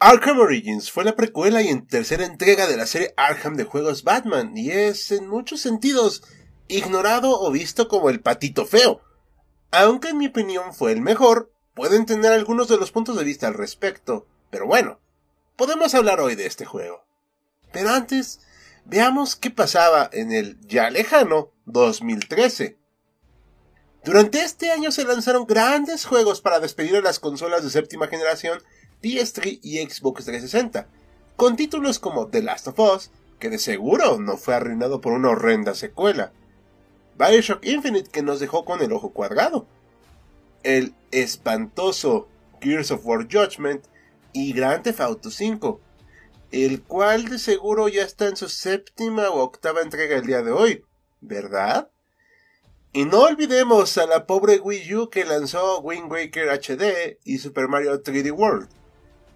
Arkham Origins fue la precuela y en tercera entrega de la serie Arkham de juegos Batman y es en muchos sentidos ignorado o visto como el patito feo. Aunque en mi opinión fue el mejor, pueden tener algunos de los puntos de vista al respecto, pero bueno, podemos hablar hoy de este juego. Pero antes, veamos qué pasaba en el ya lejano 2013. Durante este año se lanzaron grandes juegos para despedir a las consolas de séptima generación PS3 y Xbox 360, con títulos como The Last of Us, que de seguro no fue arruinado por una horrenda secuela, Bioshock Infinite que nos dejó con el ojo cuadrado, el espantoso Gears of War Judgment y Grand Theft Auto 5, el cual de seguro ya está en su séptima o octava entrega el día de hoy, ¿verdad? Y no olvidemos a la pobre Wii U que lanzó Wind Waker HD y Super Mario 3D World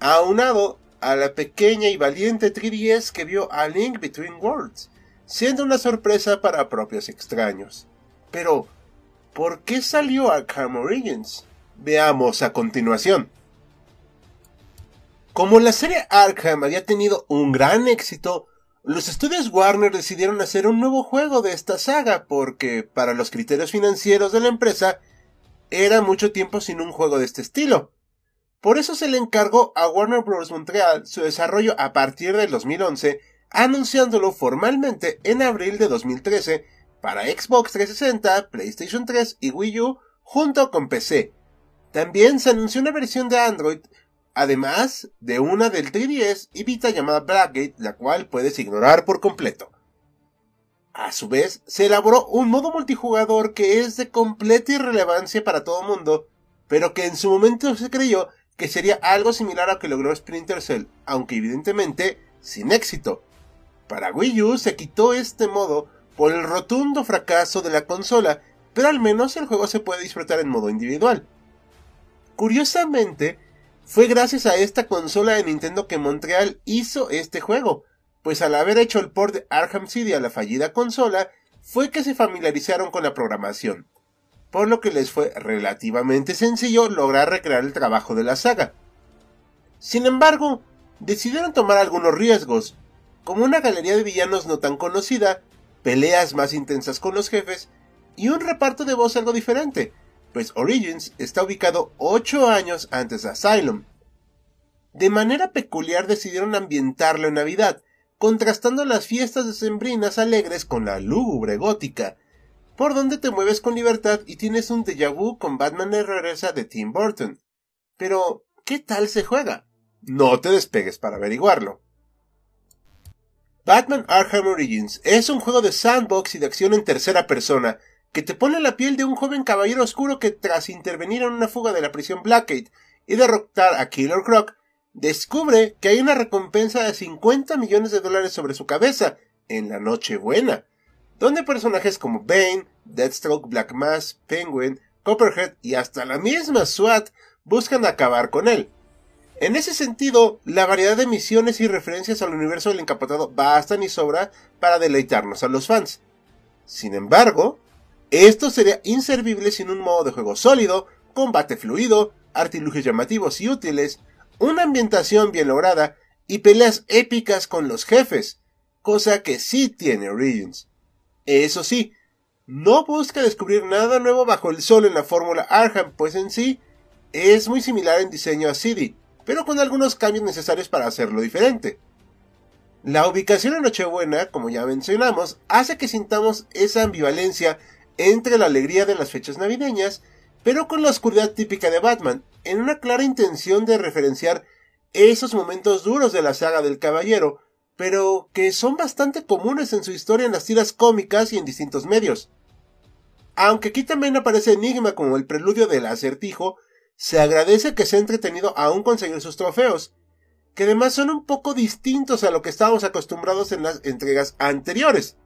aunado a la pequeña y valiente 3DS que vio a Link Between Worlds, siendo una sorpresa para propios extraños. Pero, ¿por qué salió Arkham Origins? Veamos a continuación. Como la serie Arkham había tenido un gran éxito, los estudios Warner decidieron hacer un nuevo juego de esta saga porque, para los criterios financieros de la empresa, era mucho tiempo sin un juego de este estilo. Por eso se le encargó a Warner Bros. Montreal su desarrollo a partir del 2011, anunciándolo formalmente en abril de 2013 para Xbox 360, PlayStation 3 y Wii U junto con PC. También se anunció una versión de Android, además de una del 3DS y Vita llamada Blackgate, la cual puedes ignorar por completo. A su vez, se elaboró un modo multijugador que es de completa irrelevancia para todo mundo, pero que en su momento se creyó que sería algo similar a lo que logró Splinter Cell, aunque evidentemente sin éxito. Para Wii U se quitó este modo por el rotundo fracaso de la consola, pero al menos el juego se puede disfrutar en modo individual. Curiosamente, fue gracias a esta consola de Nintendo que Montreal hizo este juego, pues al haber hecho el port de Arkham City a la fallida consola, fue que se familiarizaron con la programación por lo que les fue relativamente sencillo lograr recrear el trabajo de la saga. Sin embargo, decidieron tomar algunos riesgos, como una galería de villanos no tan conocida, peleas más intensas con los jefes y un reparto de voz algo diferente, pues Origins está ubicado 8 años antes de Asylum. De manera peculiar decidieron ambientarlo en Navidad, contrastando las fiestas decembrinas alegres con la lúgubre gótica, por donde te mueves con libertad y tienes un déjà vu con Batman de regresa de Tim Burton. Pero, ¿qué tal se juega? No te despegues para averiguarlo. Batman Arkham Origins es un juego de sandbox y de acción en tercera persona, que te pone la piel de un joven caballero oscuro que tras intervenir en una fuga de la prisión Blackgate y derrotar a Killer Croc, descubre que hay una recompensa de 50 millones de dólares sobre su cabeza en la Nochebuena donde personajes como Bane, Deathstroke, Black Mass, Penguin, Copperhead y hasta la misma SWAT buscan acabar con él. En ese sentido, la variedad de misiones y referencias al universo del encapotado bastan y sobra para deleitarnos a los fans. Sin embargo, esto sería inservible sin un modo de juego sólido, combate fluido, artilugios llamativos y útiles, una ambientación bien lograda y peleas épicas con los jefes, cosa que sí tiene Origins. Eso sí, no busca descubrir nada nuevo bajo el sol en la fórmula Arkham, pues en sí es muy similar en diseño a CD, pero con algunos cambios necesarios para hacerlo diferente. La ubicación en Nochebuena, como ya mencionamos, hace que sintamos esa ambivalencia entre la alegría de las fechas navideñas, pero con la oscuridad típica de Batman, en una clara intención de referenciar esos momentos duros de la saga del Caballero, pero que son bastante comunes en su historia en las tiras cómicas y en distintos medios. Aunque aquí también aparece Enigma como el preludio del acertijo, se agradece que sea entretenido aún conseguir sus trofeos, que además son un poco distintos a lo que estábamos acostumbrados en las entregas anteriores.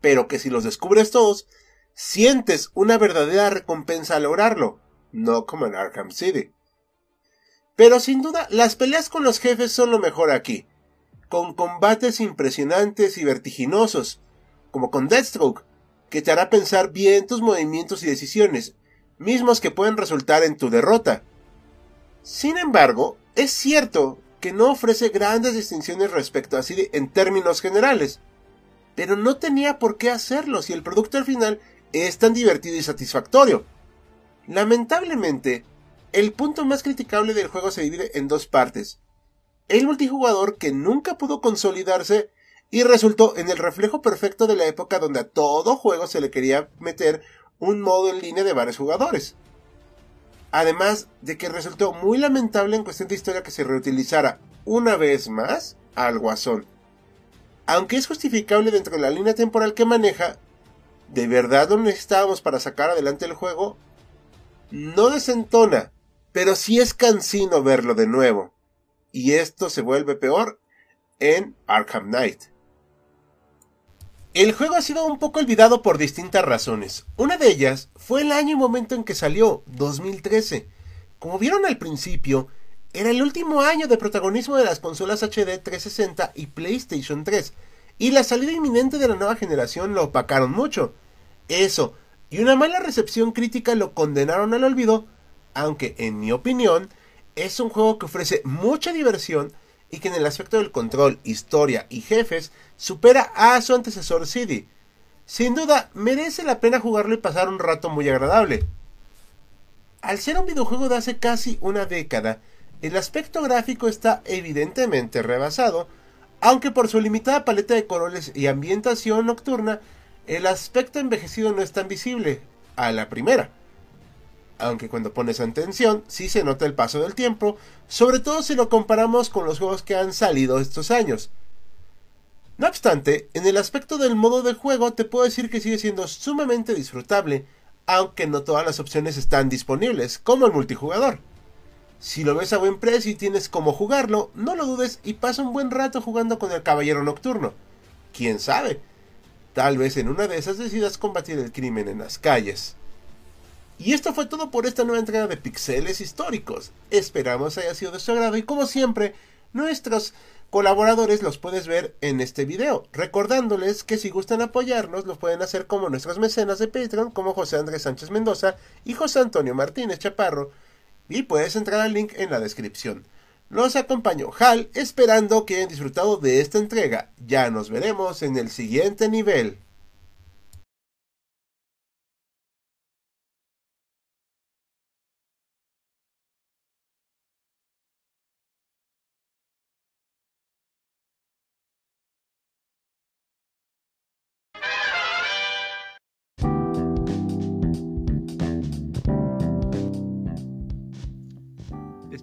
Pero que si los descubres todos, sientes una verdadera recompensa al lograrlo, no como en Arkham City. Pero sin duda, las peleas con los jefes son lo mejor aquí, con combates impresionantes y vertiginosos, como con Deathstroke, que te hará pensar bien tus movimientos y decisiones, mismos que pueden resultar en tu derrota. Sin embargo, es cierto que no ofrece grandes distinciones respecto a City en términos generales, pero no tenía por qué hacerlo si el producto al final es tan divertido y satisfactorio. Lamentablemente, el punto más criticable del juego se divide en dos partes. El multijugador que nunca pudo consolidarse y resultó en el reflejo perfecto de la época donde a todo juego se le quería meter un modo en línea de varios jugadores. Además de que resultó muy lamentable en cuestión de historia que se reutilizara una vez más al guasón. Aunque es justificable dentro de la línea temporal que maneja, ¿de verdad lo necesitábamos para sacar adelante el juego? No desentona, pero sí es cansino verlo de nuevo. Y esto se vuelve peor en Arkham Knight. El juego ha sido un poco olvidado por distintas razones. Una de ellas fue el año y momento en que salió, 2013. Como vieron al principio, era el último año de protagonismo de las consolas HD 360 y PlayStation 3, y la salida inminente de la nueva generación lo opacaron mucho. Eso, y una mala recepción crítica lo condenaron al olvido, aunque en mi opinión es un juego que ofrece mucha diversión y que en el aspecto del control, historia y jefes supera a su antecesor CD. Sin duda, merece la pena jugarlo y pasar un rato muy agradable. Al ser un videojuego de hace casi una década, el aspecto gráfico está evidentemente rebasado, aunque por su limitada paleta de colores y ambientación nocturna, el aspecto envejecido no es tan visible a la primera aunque cuando pones atención sí se nota el paso del tiempo, sobre todo si lo comparamos con los juegos que han salido estos años. No obstante, en el aspecto del modo de juego te puedo decir que sigue siendo sumamente disfrutable, aunque no todas las opciones están disponibles, como el multijugador. Si lo ves a buen precio y tienes cómo jugarlo, no lo dudes y pasa un buen rato jugando con el Caballero Nocturno. ¿Quién sabe? Tal vez en una de esas decidas combatir el crimen en las calles. Y esto fue todo por esta nueva entrega de Pixeles Históricos. Esperamos haya sido de su agrado y como siempre, nuestros colaboradores los puedes ver en este video. Recordándoles que si gustan apoyarnos, lo pueden hacer como nuestros mecenas de Patreon, como José Andrés Sánchez Mendoza y José Antonio Martínez Chaparro. Y puedes entrar al link en la descripción. Los acompañó Hal, esperando que hayan disfrutado de esta entrega. Ya nos veremos en el siguiente nivel.